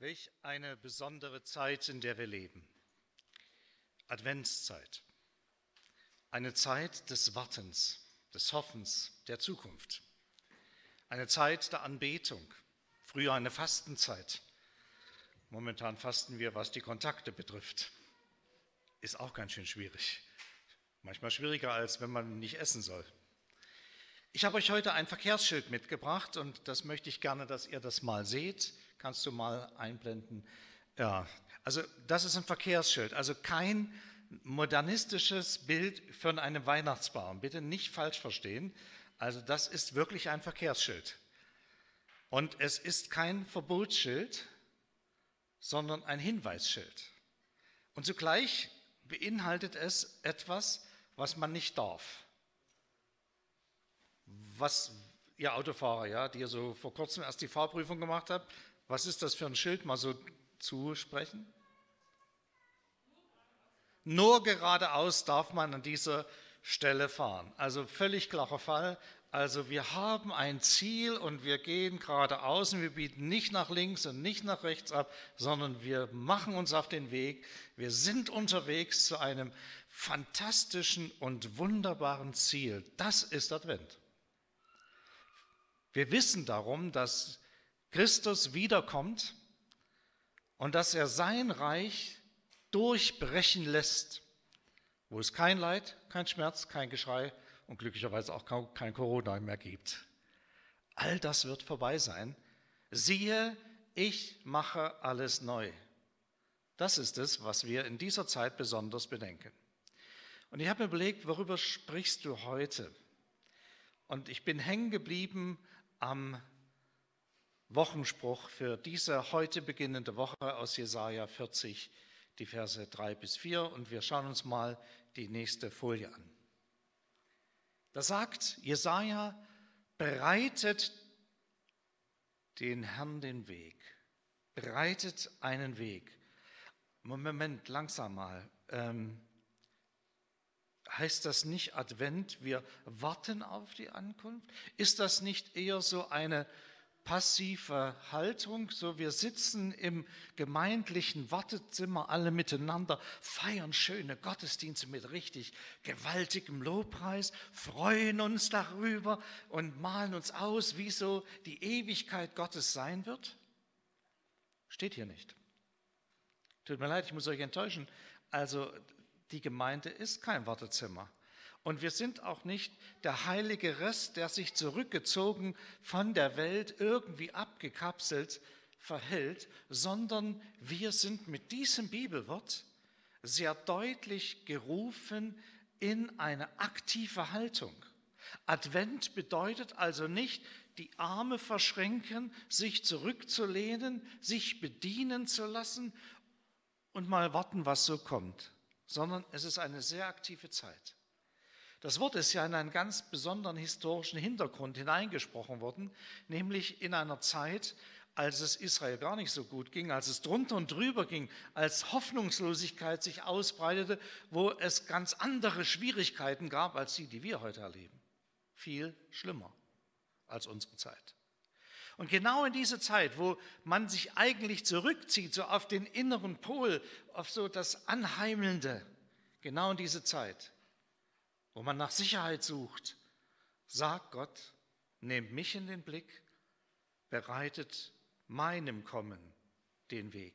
Welch eine besondere Zeit, in der wir leben. Adventszeit. Eine Zeit des Wartens, des Hoffens, der Zukunft. Eine Zeit der Anbetung. Früher eine Fastenzeit. Momentan fasten wir, was die Kontakte betrifft. Ist auch ganz schön schwierig. Manchmal schwieriger, als wenn man nicht essen soll. Ich habe euch heute ein Verkehrsschild mitgebracht und das möchte ich gerne, dass ihr das mal seht. Kannst du mal einblenden? Ja, also das ist ein Verkehrsschild, also kein modernistisches Bild von einem Weihnachtsbaum. Bitte nicht falsch verstehen. Also das ist wirklich ein Verkehrsschild. Und es ist kein Verbotsschild, sondern ein Hinweisschild. Und zugleich beinhaltet es etwas, was man nicht darf was ihr Autofahrer, ja, die ihr so vor kurzem erst die Fahrprüfung gemacht habt, was ist das für ein Schild, mal so zusprechen? Nur geradeaus darf man an dieser Stelle fahren. Also völlig klarer Fall. Also wir haben ein Ziel und wir gehen geradeaus und wir bieten nicht nach links und nicht nach rechts ab, sondern wir machen uns auf den Weg. Wir sind unterwegs zu einem fantastischen und wunderbaren Ziel. Das ist Advent. Wir wissen darum, dass Christus wiederkommt und dass er sein Reich durchbrechen lässt, wo es kein Leid, kein Schmerz, kein Geschrei und glücklicherweise auch kein Corona mehr gibt. All das wird vorbei sein. Siehe, ich mache alles neu. Das ist es, was wir in dieser Zeit besonders bedenken. Und ich habe mir überlegt, worüber sprichst du heute? Und ich bin hängen geblieben am Wochenspruch für diese heute beginnende Woche aus Jesaja 40, die Verse 3 bis 4. Und wir schauen uns mal die nächste Folie an. Da sagt Jesaja, bereitet den Herrn den Weg, bereitet einen Weg. Moment, langsam mal. Ähm, Heißt das nicht Advent, wir warten auf die Ankunft? Ist das nicht eher so eine passive Haltung, so wir sitzen im gemeindlichen Wartezimmer alle miteinander, feiern schöne Gottesdienste mit richtig gewaltigem Lobpreis, freuen uns darüber und malen uns aus, wie so die Ewigkeit Gottes sein wird? Steht hier nicht. Tut mir leid, ich muss euch enttäuschen. Also die Gemeinde ist kein Wartezimmer. Und wir sind auch nicht der heilige Rest, der sich zurückgezogen von der Welt irgendwie abgekapselt verhält, sondern wir sind mit diesem Bibelwort sehr deutlich gerufen in eine aktive Haltung. Advent bedeutet also nicht, die Arme verschränken, sich zurückzulehnen, sich bedienen zu lassen und mal warten, was so kommt sondern es ist eine sehr aktive Zeit. Das Wort ist ja in einen ganz besonderen historischen Hintergrund hineingesprochen worden, nämlich in einer Zeit, als es Israel gar nicht so gut ging, als es drunter und drüber ging, als Hoffnungslosigkeit sich ausbreitete, wo es ganz andere Schwierigkeiten gab als die, die wir heute erleben. Viel schlimmer als unsere Zeit. Und genau in diese Zeit, wo man sich eigentlich zurückzieht, so auf den inneren Pol, auf so das Anheimelnde, genau in diese Zeit, wo man nach Sicherheit sucht, sagt Gott, nehmt mich in den Blick, bereitet meinem Kommen den Weg.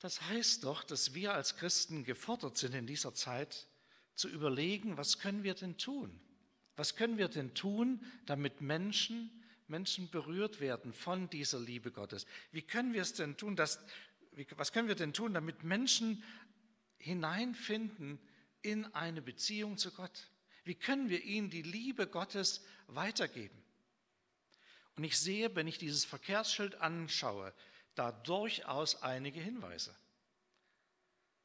Das heißt doch, dass wir als Christen gefordert sind in dieser Zeit zu überlegen, was können wir denn tun? Was können wir denn tun, damit Menschen Menschen berührt werden von dieser Liebe Gottes. Wie können wir es denn tun, dass, was können wir denn tun, damit Menschen hineinfinden in eine Beziehung zu Gott? Wie können wir ihnen die Liebe Gottes weitergeben? Und ich sehe, wenn ich dieses Verkehrsschild anschaue, da durchaus einige Hinweise.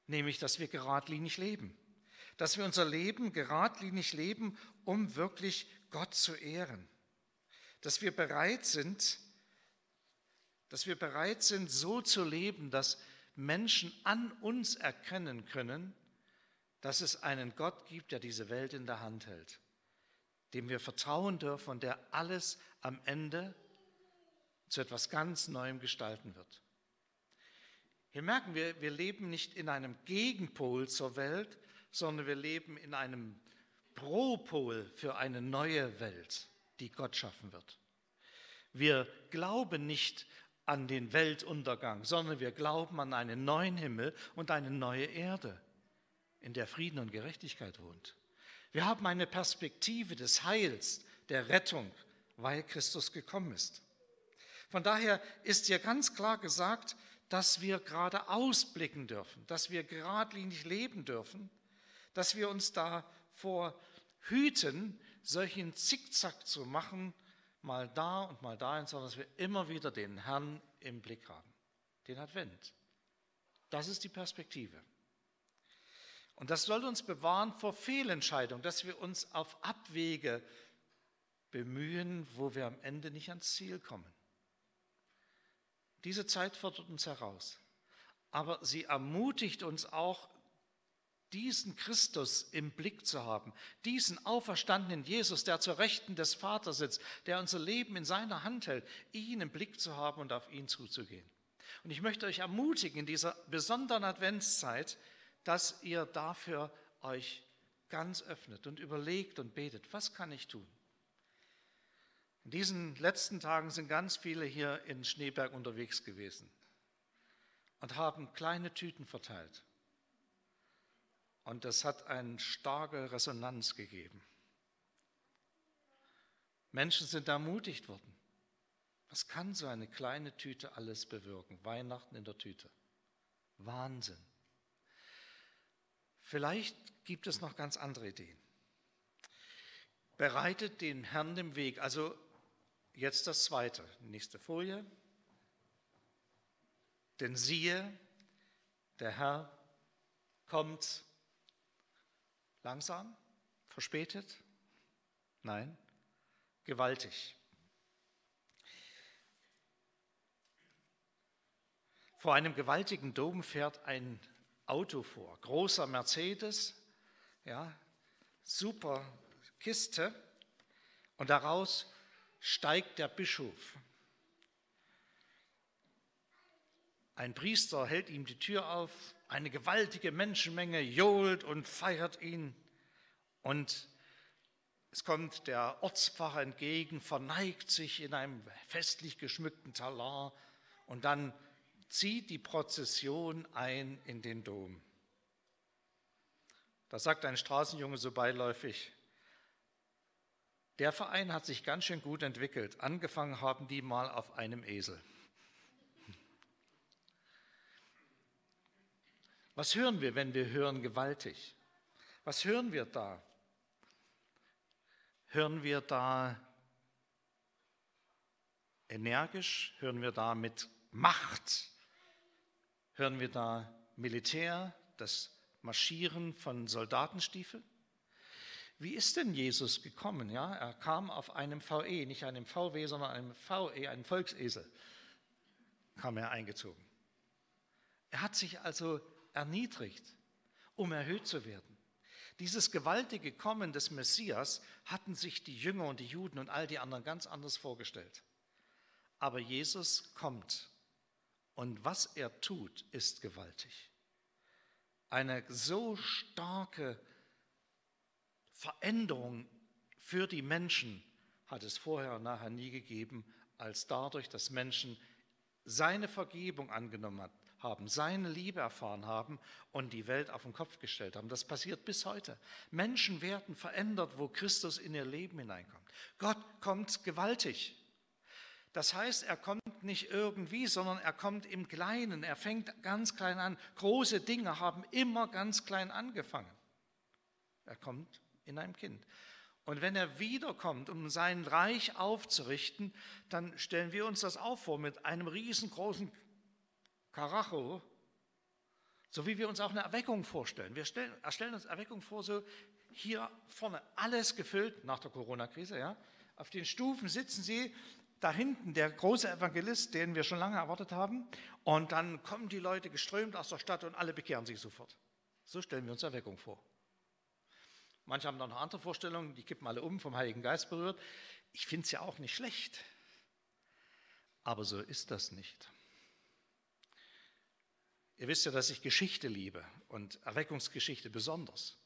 Nämlich, dass wir geradlinig leben. Dass wir unser Leben geradlinig leben, um wirklich Gott zu ehren dass wir bereit sind, dass wir bereit sind, so zu leben, dass Menschen an uns erkennen können, dass es einen Gott gibt, der diese Welt in der Hand hält, dem wir vertrauen dürfen und der alles am Ende zu etwas ganz Neuem gestalten wird. Hier merken wir, wir leben nicht in einem Gegenpol zur Welt, sondern wir leben in einem Propol für eine neue Welt, die Gott schaffen wird. Wir glauben nicht an den Weltuntergang, sondern wir glauben an einen neuen Himmel und eine neue Erde, in der Frieden und Gerechtigkeit wohnt. Wir haben eine Perspektive des Heils, der Rettung, weil Christus gekommen ist. Von daher ist hier ganz klar gesagt, dass wir gerade ausblicken dürfen, dass wir geradlinig leben dürfen, dass wir uns davor hüten, solchen Zickzack zu machen, mal da und mal dahin, sondern dass wir immer wieder den Herrn im Blick haben, den Advent. Das ist die Perspektive. Und das soll uns bewahren vor Fehlentscheidungen, dass wir uns auf Abwege bemühen, wo wir am Ende nicht ans Ziel kommen. Diese Zeit fordert uns heraus. Aber sie ermutigt uns auch, diesen Christus im Blick zu haben, diesen auferstandenen Jesus, der zur Rechten des Vaters sitzt, der unser Leben in seiner Hand hält, ihn im Blick zu haben und auf ihn zuzugehen. Und ich möchte euch ermutigen in dieser besonderen Adventszeit, dass ihr dafür euch ganz öffnet und überlegt und betet, was kann ich tun? In diesen letzten Tagen sind ganz viele hier in Schneeberg unterwegs gewesen und haben kleine Tüten verteilt. Und das hat eine starke Resonanz gegeben. Menschen sind ermutigt worden. Was kann so eine kleine Tüte alles bewirken? Weihnachten in der Tüte. Wahnsinn. Vielleicht gibt es noch ganz andere Ideen. Bereitet den Herrn den Weg. Also Jetzt das zweite, nächste Folie. Denn siehe, der Herr kommt langsam, verspätet, nein, gewaltig. Vor einem gewaltigen Dom fährt ein Auto vor, großer Mercedes, ja, super Kiste, und daraus steigt der Bischof. Ein Priester hält ihm die Tür auf, eine gewaltige Menschenmenge johlt und feiert ihn. Und es kommt der Ortspfarrer entgegen, verneigt sich in einem festlich geschmückten Talar und dann zieht die Prozession ein in den Dom. Da sagt ein Straßenjunge so beiläufig, der Verein hat sich ganz schön gut entwickelt. Angefangen haben die mal auf einem Esel. Was hören wir, wenn wir hören gewaltig? Was hören wir da? Hören wir da energisch? Hören wir da mit Macht? Hören wir da Militär, das Marschieren von Soldatenstiefeln? Wie ist denn Jesus gekommen? Ja, er kam auf einem VE, nicht einem VW, sondern einem VE, einem Volksesel, kam er eingezogen. Er hat sich also erniedrigt, um erhöht zu werden. Dieses gewaltige Kommen des Messias hatten sich die Jünger und die Juden und all die anderen ganz anders vorgestellt. Aber Jesus kommt und was er tut, ist gewaltig. Eine so starke Veränderung für die Menschen hat es vorher und nachher nie gegeben, als dadurch, dass Menschen seine Vergebung angenommen haben, seine Liebe erfahren haben und die Welt auf den Kopf gestellt haben. Das passiert bis heute. Menschen werden verändert, wo Christus in ihr Leben hineinkommt. Gott kommt gewaltig. Das heißt, er kommt nicht irgendwie, sondern er kommt im Kleinen. Er fängt ganz klein an. Große Dinge haben immer ganz klein angefangen. Er kommt in einem Kind. Und wenn er wiederkommt, um sein Reich aufzurichten, dann stellen wir uns das auch vor mit einem riesengroßen Karacho, so wie wir uns auch eine Erweckung vorstellen. Wir stellen, stellen uns Erweckung vor, so hier vorne alles gefüllt nach der Corona-Krise. Ja? Auf den Stufen sitzen sie, da hinten der große Evangelist, den wir schon lange erwartet haben. Und dann kommen die Leute geströmt aus der Stadt und alle bekehren sich sofort. So stellen wir uns Erweckung vor. Manche haben noch eine andere Vorstellung, die kippen alle um, vom Heiligen Geist berührt. Ich finde es ja auch nicht schlecht. Aber so ist das nicht. Ihr wisst ja, dass ich Geschichte liebe und Erweckungsgeschichte besonders.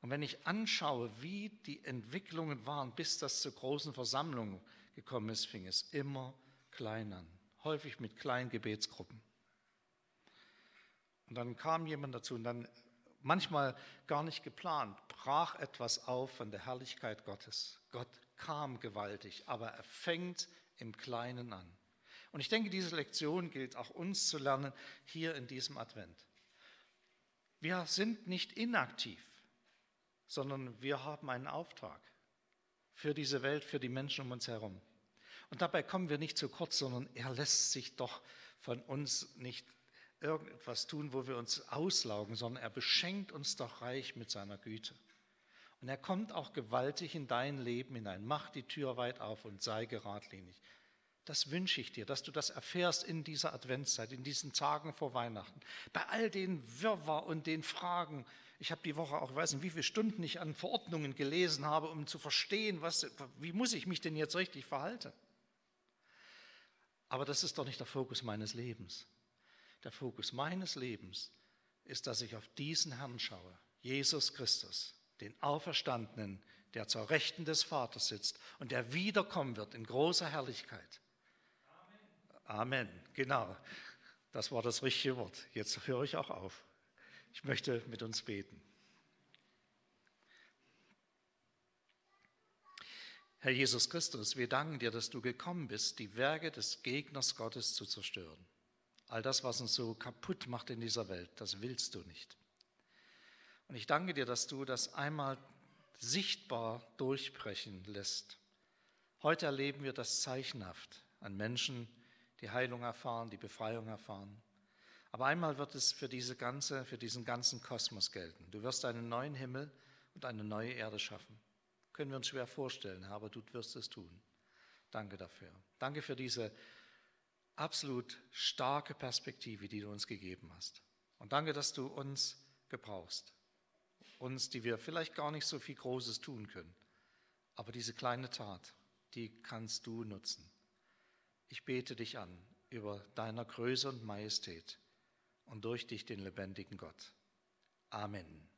Und wenn ich anschaue, wie die Entwicklungen waren, bis das zur großen Versammlung gekommen ist, fing es immer klein an, häufig mit kleinen Gebetsgruppen. Und dann kam jemand dazu und dann manchmal gar nicht geplant, brach etwas auf von der Herrlichkeit Gottes. Gott kam gewaltig, aber er fängt im Kleinen an. Und ich denke, diese Lektion gilt auch uns zu lernen hier in diesem Advent. Wir sind nicht inaktiv, sondern wir haben einen Auftrag für diese Welt, für die Menschen um uns herum. Und dabei kommen wir nicht zu kurz, sondern er lässt sich doch von uns nicht irgendetwas tun, wo wir uns auslaugen, sondern er beschenkt uns doch reich mit seiner Güte. Und er kommt auch gewaltig in dein Leben hinein. Mach die Tür weit auf und sei geradlinig. Das wünsche ich dir, dass du das erfährst in dieser Adventszeit, in diesen Tagen vor Weihnachten. Bei all den Wirrwarr und den Fragen. Ich habe die Woche auch, ich weiß nicht, wie viele Stunden ich an Verordnungen gelesen habe, um zu verstehen, was, wie muss ich mich denn jetzt richtig verhalten. Aber das ist doch nicht der Fokus meines Lebens. Der Fokus meines Lebens ist, dass ich auf diesen Herrn schaue, Jesus Christus, den Auferstandenen, der zur Rechten des Vaters sitzt und der wiederkommen wird in großer Herrlichkeit. Amen. Amen, genau. Das war das richtige Wort. Jetzt höre ich auch auf. Ich möchte mit uns beten. Herr Jesus Christus, wir danken dir, dass du gekommen bist, die Werke des Gegners Gottes zu zerstören. All das, was uns so kaputt macht in dieser Welt, das willst du nicht. Und ich danke dir, dass du das einmal sichtbar durchbrechen lässt. Heute erleben wir das zeichenhaft an Menschen, die Heilung erfahren, die Befreiung erfahren. Aber einmal wird es für, diese ganze, für diesen ganzen Kosmos gelten. Du wirst einen neuen Himmel und eine neue Erde schaffen. Können wir uns schwer vorstellen, aber du wirst es tun. Danke dafür. Danke für diese absolut starke Perspektive, die du uns gegeben hast. Und danke, dass du uns gebrauchst. Uns, die wir vielleicht gar nicht so viel Großes tun können. Aber diese kleine Tat, die kannst du nutzen. Ich bete dich an über deiner Größe und Majestät und durch dich den lebendigen Gott. Amen.